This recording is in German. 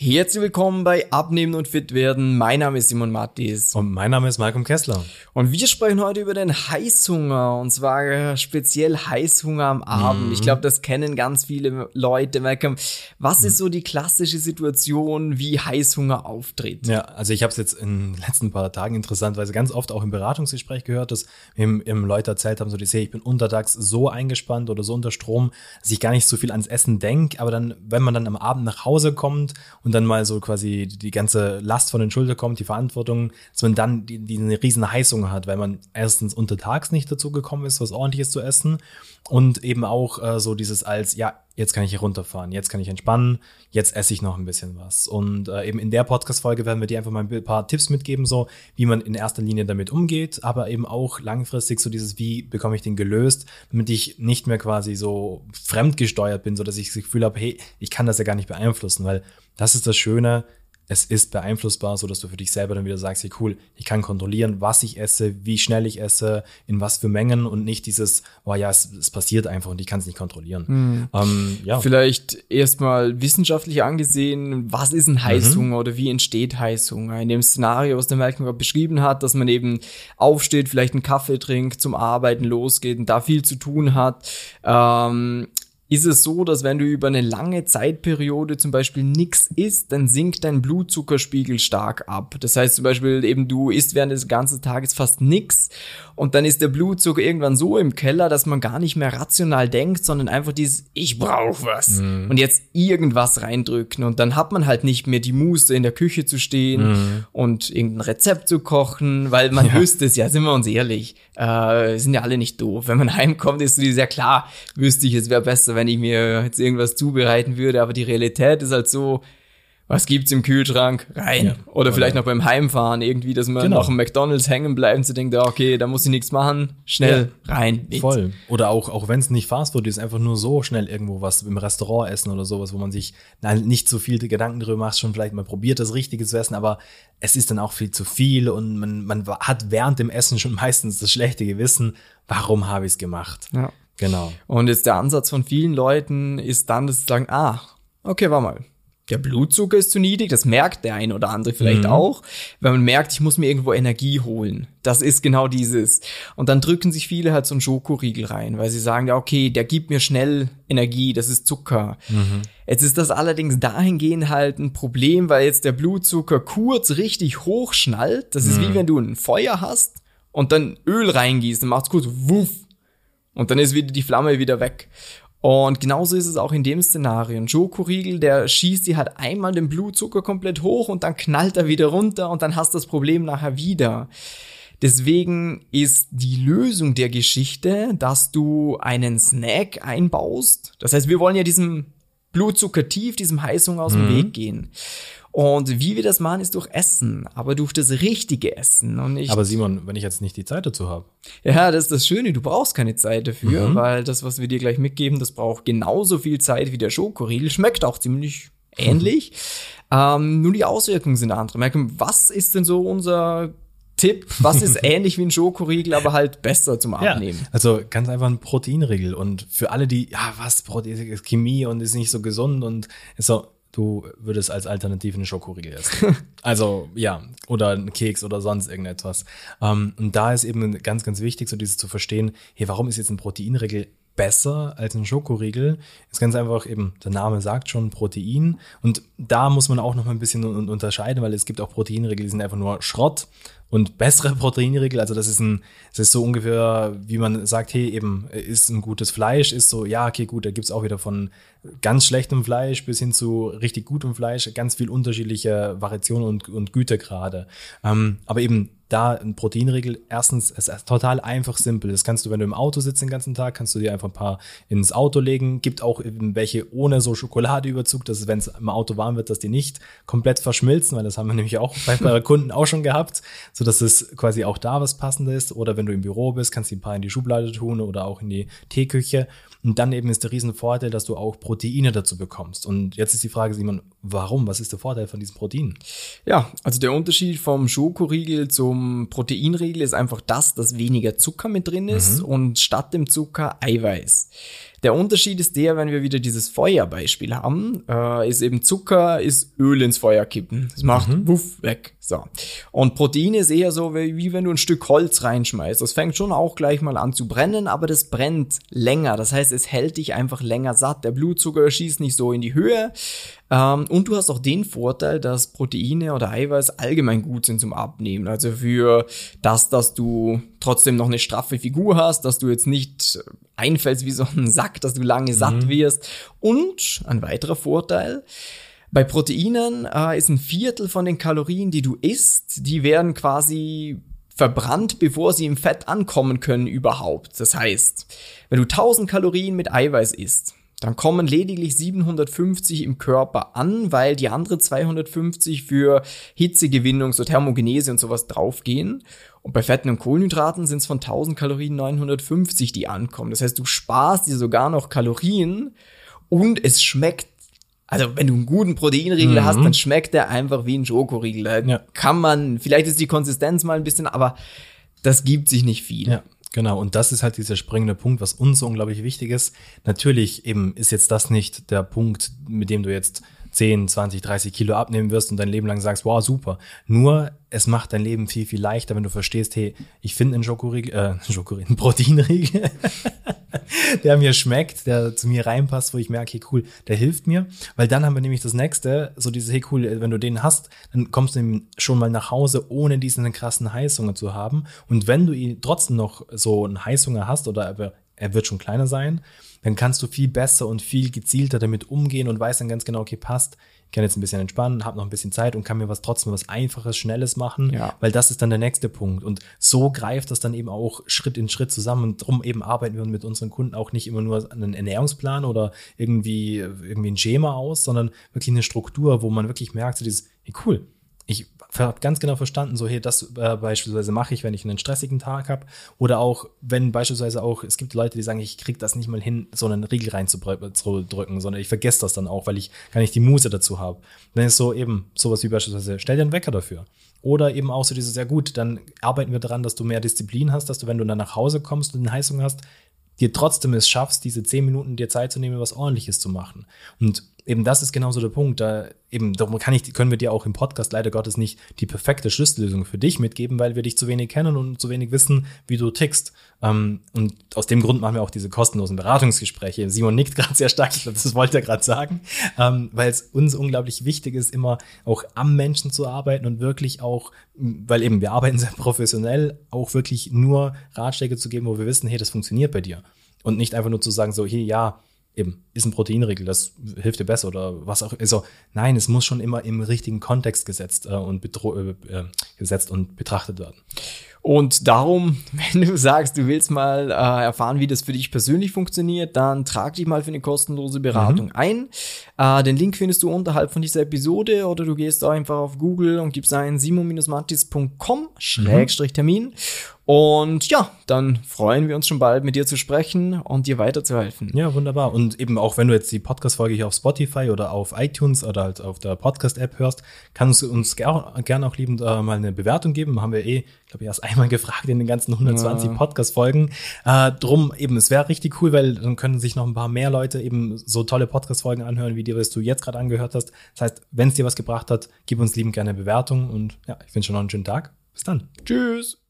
Herzlich willkommen bei Abnehmen und Fit werden. Mein Name ist Simon Mattis. Und mein Name ist Malcolm Kessler. Und wir sprechen heute über den Heißhunger. Und zwar speziell Heißhunger am Abend. Mhm. Ich glaube, das kennen ganz viele Leute. Malcolm, was ist so die klassische Situation, wie Heißhunger auftritt? Ja, also ich habe es jetzt in den letzten paar Tagen interessanterweise ganz oft auch im Beratungsgespräch gehört, dass eben, eben Leute erzählt haben, so die sehe, ich bin untertags so eingespannt oder so unter Strom, dass ich gar nicht so viel ans Essen denke. Aber dann, wenn man dann am Abend nach Hause kommt und dann mal so quasi die ganze Last von den Schultern kommt, die Verantwortung, dass man dann die, die eine riesen Heißung hat, weil man erstens untertags nicht dazu gekommen ist, was ordentliches zu essen und eben auch äh, so dieses als, ja, jetzt kann ich hier runterfahren, jetzt kann ich entspannen, jetzt esse ich noch ein bisschen was. Und äh, eben in der Podcast-Folge werden wir dir einfach mal ein paar Tipps mitgeben, so wie man in erster Linie damit umgeht, aber eben auch langfristig so dieses, wie bekomme ich den gelöst, damit ich nicht mehr quasi so fremdgesteuert bin, so dass ich das Gefühl habe, hey, ich kann das ja gar nicht beeinflussen, weil das ist das Schöne, es ist beeinflussbar, so dass du für dich selber dann wieder sagst, hey cool, ich kann kontrollieren, was ich esse, wie schnell ich esse, in was für Mengen und nicht dieses, oh ja, es, es passiert einfach und ich kann es nicht kontrollieren. Mhm. Ähm, ja. Vielleicht erstmal wissenschaftlich angesehen, was ist ein Heißhunger mhm. oder wie entsteht Heißhunger? In dem Szenario, was der Malcolm gerade beschrieben hat, dass man eben aufsteht, vielleicht einen Kaffee trinkt, zum Arbeiten losgeht und da viel zu tun hat. Ähm, ist es so, dass wenn du über eine lange Zeitperiode zum Beispiel nichts isst, dann sinkt dein Blutzuckerspiegel stark ab. Das heißt zum Beispiel eben du isst während des ganzen Tages fast nichts und dann ist der Blutzucker irgendwann so im Keller, dass man gar nicht mehr rational denkt, sondern einfach dieses ich brauche was mhm. und jetzt irgendwas reindrücken und dann hat man halt nicht mehr die Muße in der Küche zu stehen mhm. und irgendein Rezept zu kochen, weil man ja. wüsste es ja, sind wir uns ehrlich, äh, sind ja alle nicht doof. Wenn man heimkommt, ist es ja klar, wüsste ich, es wäre besser, wenn ich mir jetzt irgendwas zubereiten würde, aber die Realität ist halt so, was gibt's im Kühlschrank? Rein. Ja, oder, oder vielleicht noch beim Heimfahren irgendwie, dass man genau. noch im McDonalds hängen bleibt und so denkt, okay, da muss ich nichts machen, schnell ja, rein. Nichts. Voll. Oder auch, auch wenn es nicht Fastfood ist, einfach nur so schnell irgendwo was im Restaurant essen oder sowas, wo man sich nicht so viel Gedanken drüber macht, schon vielleicht mal probiert, das Richtige zu essen, aber es ist dann auch viel zu viel und man, man hat während dem Essen schon meistens das schlechte Gewissen, warum habe ich es gemacht? Ja. Genau. Und jetzt der Ansatz von vielen Leuten ist dann, dass sie sagen, ah, okay, war mal. Der Blutzucker ist zu niedrig, das merkt der ein oder andere vielleicht mhm. auch, wenn man merkt, ich muss mir irgendwo Energie holen. Das ist genau dieses. Und dann drücken sich viele halt so einen Schokoriegel rein, weil sie sagen, ja, okay, der gibt mir schnell Energie, das ist Zucker. Mhm. Jetzt ist das allerdings dahingehend halt ein Problem, weil jetzt der Blutzucker kurz richtig hochschnallt. Das ist mhm. wie wenn du ein Feuer hast und dann Öl reingießt, dann macht's kurz wuff und dann ist wieder die Flamme wieder weg. Und genauso ist es auch in dem Szenario. Ein Schokoriegel, der schießt dir halt einmal den Blutzucker komplett hoch und dann knallt er wieder runter und dann hast du das Problem nachher wieder. Deswegen ist die Lösung der Geschichte, dass du einen Snack einbaust. Das heißt, wir wollen ja diesem Blutzucker tief, diesem Heißhunger aus dem mhm. Weg gehen. Und wie wir das machen, ist durch Essen, aber durch das richtige Essen und nicht. Aber Simon, wenn ich jetzt nicht die Zeit dazu habe. Ja, das ist das Schöne, du brauchst keine Zeit dafür, mhm. weil das, was wir dir gleich mitgeben, das braucht genauso viel Zeit wie der Schokoriegel. Schmeckt auch ziemlich ähnlich. Ähm, nur die Auswirkungen sind andere. Merken, was ist denn so unser Tipp, was ist ähnlich wie ein Schokoriegel, aber halt besser zum Abnehmen. Ja, also ganz einfach ein Proteinriegel und für alle, die, ja, was, Protein ist Chemie und ist nicht so gesund und ist so, du würdest als Alternative eine Schokoriegel essen. also ja, oder einen Keks oder sonst irgendetwas. Ähm, und da ist eben ganz, ganz wichtig, so dieses zu verstehen, hey, warum ist jetzt ein Proteinriegel besser als ein Schokoriegel? Ist ganz einfach eben, der Name sagt schon Protein. Und da muss man auch noch mal ein bisschen unterscheiden, weil es gibt auch Proteinriegel, die sind einfach nur Schrott und bessere Proteinriegel. Also das ist ein, das ist so ungefähr, wie man sagt, hey, eben, ist ein gutes Fleisch, ist so, ja, okay, gut, da gibt's auch wieder von ganz schlechtem Fleisch bis hin zu richtig gutem Fleisch ganz viel unterschiedliche Variationen und, und Gütegrade. Ähm, aber eben da ein Proteinriegel, erstens, es ist total einfach simpel. Das kannst du, wenn du im Auto sitzt den ganzen Tag, kannst du dir einfach ein paar ins Auto legen. Gibt auch eben welche ohne so Schokoladeüberzug, dass wenn es im Auto warm wird, dass die nicht komplett verschmilzen, weil das haben wir nämlich auch bei, bei Kunden auch schon gehabt, so dass es quasi auch da was passendes. Oder wenn du im Büro bist, kannst du ein paar in die Schublade tun oder auch in die Teeküche. Und dann eben ist der Riesenvorteil, dass du auch Proteine dazu bekommst. Und jetzt ist die Frage, Simon, warum? Was ist der Vorteil von diesen Proteinen? Ja, also der Unterschied vom Schokoriegel zum Proteinriegel ist einfach das, dass weniger Zucker mit drin ist mhm. und statt dem Zucker Eiweiß. Der Unterschied ist der, wenn wir wieder dieses Feuerbeispiel haben, äh, ist eben Zucker, ist Öl ins Feuer kippen. Das macht mhm. wuff weg. So. Und Proteine ist eher so, wie, wie wenn du ein Stück Holz reinschmeißt. Das fängt schon auch gleich mal an zu brennen, aber das brennt länger. Das heißt, es hält dich einfach länger satt. Der Blutzucker schießt nicht so in die Höhe. Ähm, und du hast auch den Vorteil, dass Proteine oder Eiweiß allgemein gut sind zum Abnehmen. Also für das, dass du trotzdem noch eine straffe Figur hast, dass du jetzt nicht einfällst wie so ein Sack, dass du lange satt mhm. wirst. Und ein weiterer Vorteil, bei Proteinen äh, ist ein Viertel von den Kalorien, die du isst, die werden quasi verbrannt, bevor sie im Fett ankommen können überhaupt. Das heißt, wenn du 1000 Kalorien mit Eiweiß isst, dann kommen lediglich 750 im Körper an, weil die anderen 250 für Hitzegewinnung, so Thermogenese und sowas draufgehen. Und bei Fetten und Kohlenhydraten sind es von 1000 Kalorien 950, die ankommen. Das heißt, du sparst dir sogar noch Kalorien und es schmeckt also wenn du einen guten Proteinriegel mhm. hast, dann schmeckt der einfach wie ein Schokoriegel. Da ja. kann man, vielleicht ist die Konsistenz mal ein bisschen, aber das gibt sich nicht viel. Ja. Genau, und das ist halt dieser springende Punkt, was uns so unglaublich wichtig ist. Natürlich eben ist jetzt das nicht der Punkt, mit dem du jetzt 10, 20, 30 Kilo abnehmen wirst und dein Leben lang sagst, wow, super. Nur es macht dein Leben viel, viel leichter, wenn du verstehst, hey, ich finde einen Schokoriegel, äh, Schokoriegel, einen Proteinriegel, der mir schmeckt, der zu mir reinpasst, wo ich merke, hey, cool, der hilft mir. Weil dann haben wir nämlich das nächste, so dieses, hey, cool, wenn du den hast, dann kommst du schon mal nach Hause, ohne diesen krassen Heißhunger zu haben. Und wenn du ihn trotzdem noch so einen Heißhunger hast oder er wird schon kleiner sein, dann kannst du viel besser und viel gezielter damit umgehen und weißt dann ganz genau, okay, passt, ich kann jetzt ein bisschen entspannen, habe noch ein bisschen Zeit und kann mir was trotzdem was Einfaches, Schnelles machen, ja. weil das ist dann der nächste Punkt. Und so greift das dann eben auch Schritt in Schritt zusammen. Und darum eben arbeiten wir mit unseren Kunden auch nicht immer nur einen Ernährungsplan oder irgendwie, irgendwie ein Schema aus, sondern wirklich eine Struktur, wo man wirklich merkt, so dieses, hey, cool, ich habe ganz genau verstanden, so hey, das äh, beispielsweise mache ich, wenn ich einen stressigen Tag habe oder auch wenn beispielsweise auch es gibt Leute, die sagen, ich kriege das nicht mal hin, so einen Riegel reinzudrücken, sondern ich vergesse das dann auch, weil ich gar nicht die Muse dazu habe. Dann ist so eben sowas wie beispielsweise stell dir einen Wecker dafür. Oder eben auch so dieses, ja gut, dann arbeiten wir daran, dass du mehr Disziplin hast, dass du, wenn du dann nach Hause kommst und eine Heißung hast, dir trotzdem es schaffst, diese zehn Minuten dir Zeit zu nehmen, was ordentliches zu machen. Und eben das ist genauso der Punkt. Da eben, darum kann ich, können wir dir auch im Podcast leider Gottes nicht die perfekte Schlüssellösung für dich mitgeben, weil wir dich zu wenig kennen und zu wenig wissen, wie du tickst. Ähm, und aus dem Grund machen wir auch diese kostenlosen Beratungsgespräche. Simon nickt gerade sehr stark, ich glaube, das wollte er gerade sagen, ähm, weil es uns unglaublich wichtig ist, immer auch am Menschen zu arbeiten und wirklich auch, weil eben wir arbeiten sehr professionell, auch wirklich nur Ratschläge zu geben, wo wir wissen, hey, das funktioniert bei dir. Und nicht einfach nur zu sagen, so, hier, ja, eben, ist ein Proteinriegel, das hilft dir besser oder was auch. Also, nein, es muss schon immer im richtigen Kontext gesetzt äh, und äh, äh, gesetzt und betrachtet werden. Und darum, wenn du sagst, du willst mal äh, erfahren, wie das für dich persönlich funktioniert, dann trag dich mal für eine kostenlose Beratung mhm. ein. Äh, den Link findest du unterhalb von dieser Episode oder du gehst einfach auf Google und gibst ein simon-mattis.com Schrägstrich Termin und ja, dann freuen wir uns schon bald mit dir zu sprechen und dir weiterzuhelfen. Ja, wunderbar. Und eben auch wenn du jetzt die Podcast-Folge hier auf Spotify oder auf iTunes oder halt auf der Podcast-App hörst, kannst du uns gerne gern auch liebend äh, mal eine Bewertung geben. Haben wir eh, glaube ich, erst einmal gefragt in den ganzen 120 ja. Podcast-Folgen. Äh, drum eben, es wäre richtig cool, weil dann können sich noch ein paar mehr Leute eben so tolle Podcast-Folgen anhören, wie die, was du jetzt gerade angehört hast. Das heißt, wenn es dir was gebracht hat, gib uns liebend gerne eine Bewertung und ja, ich wünsche noch einen schönen Tag. Bis dann. Tschüss.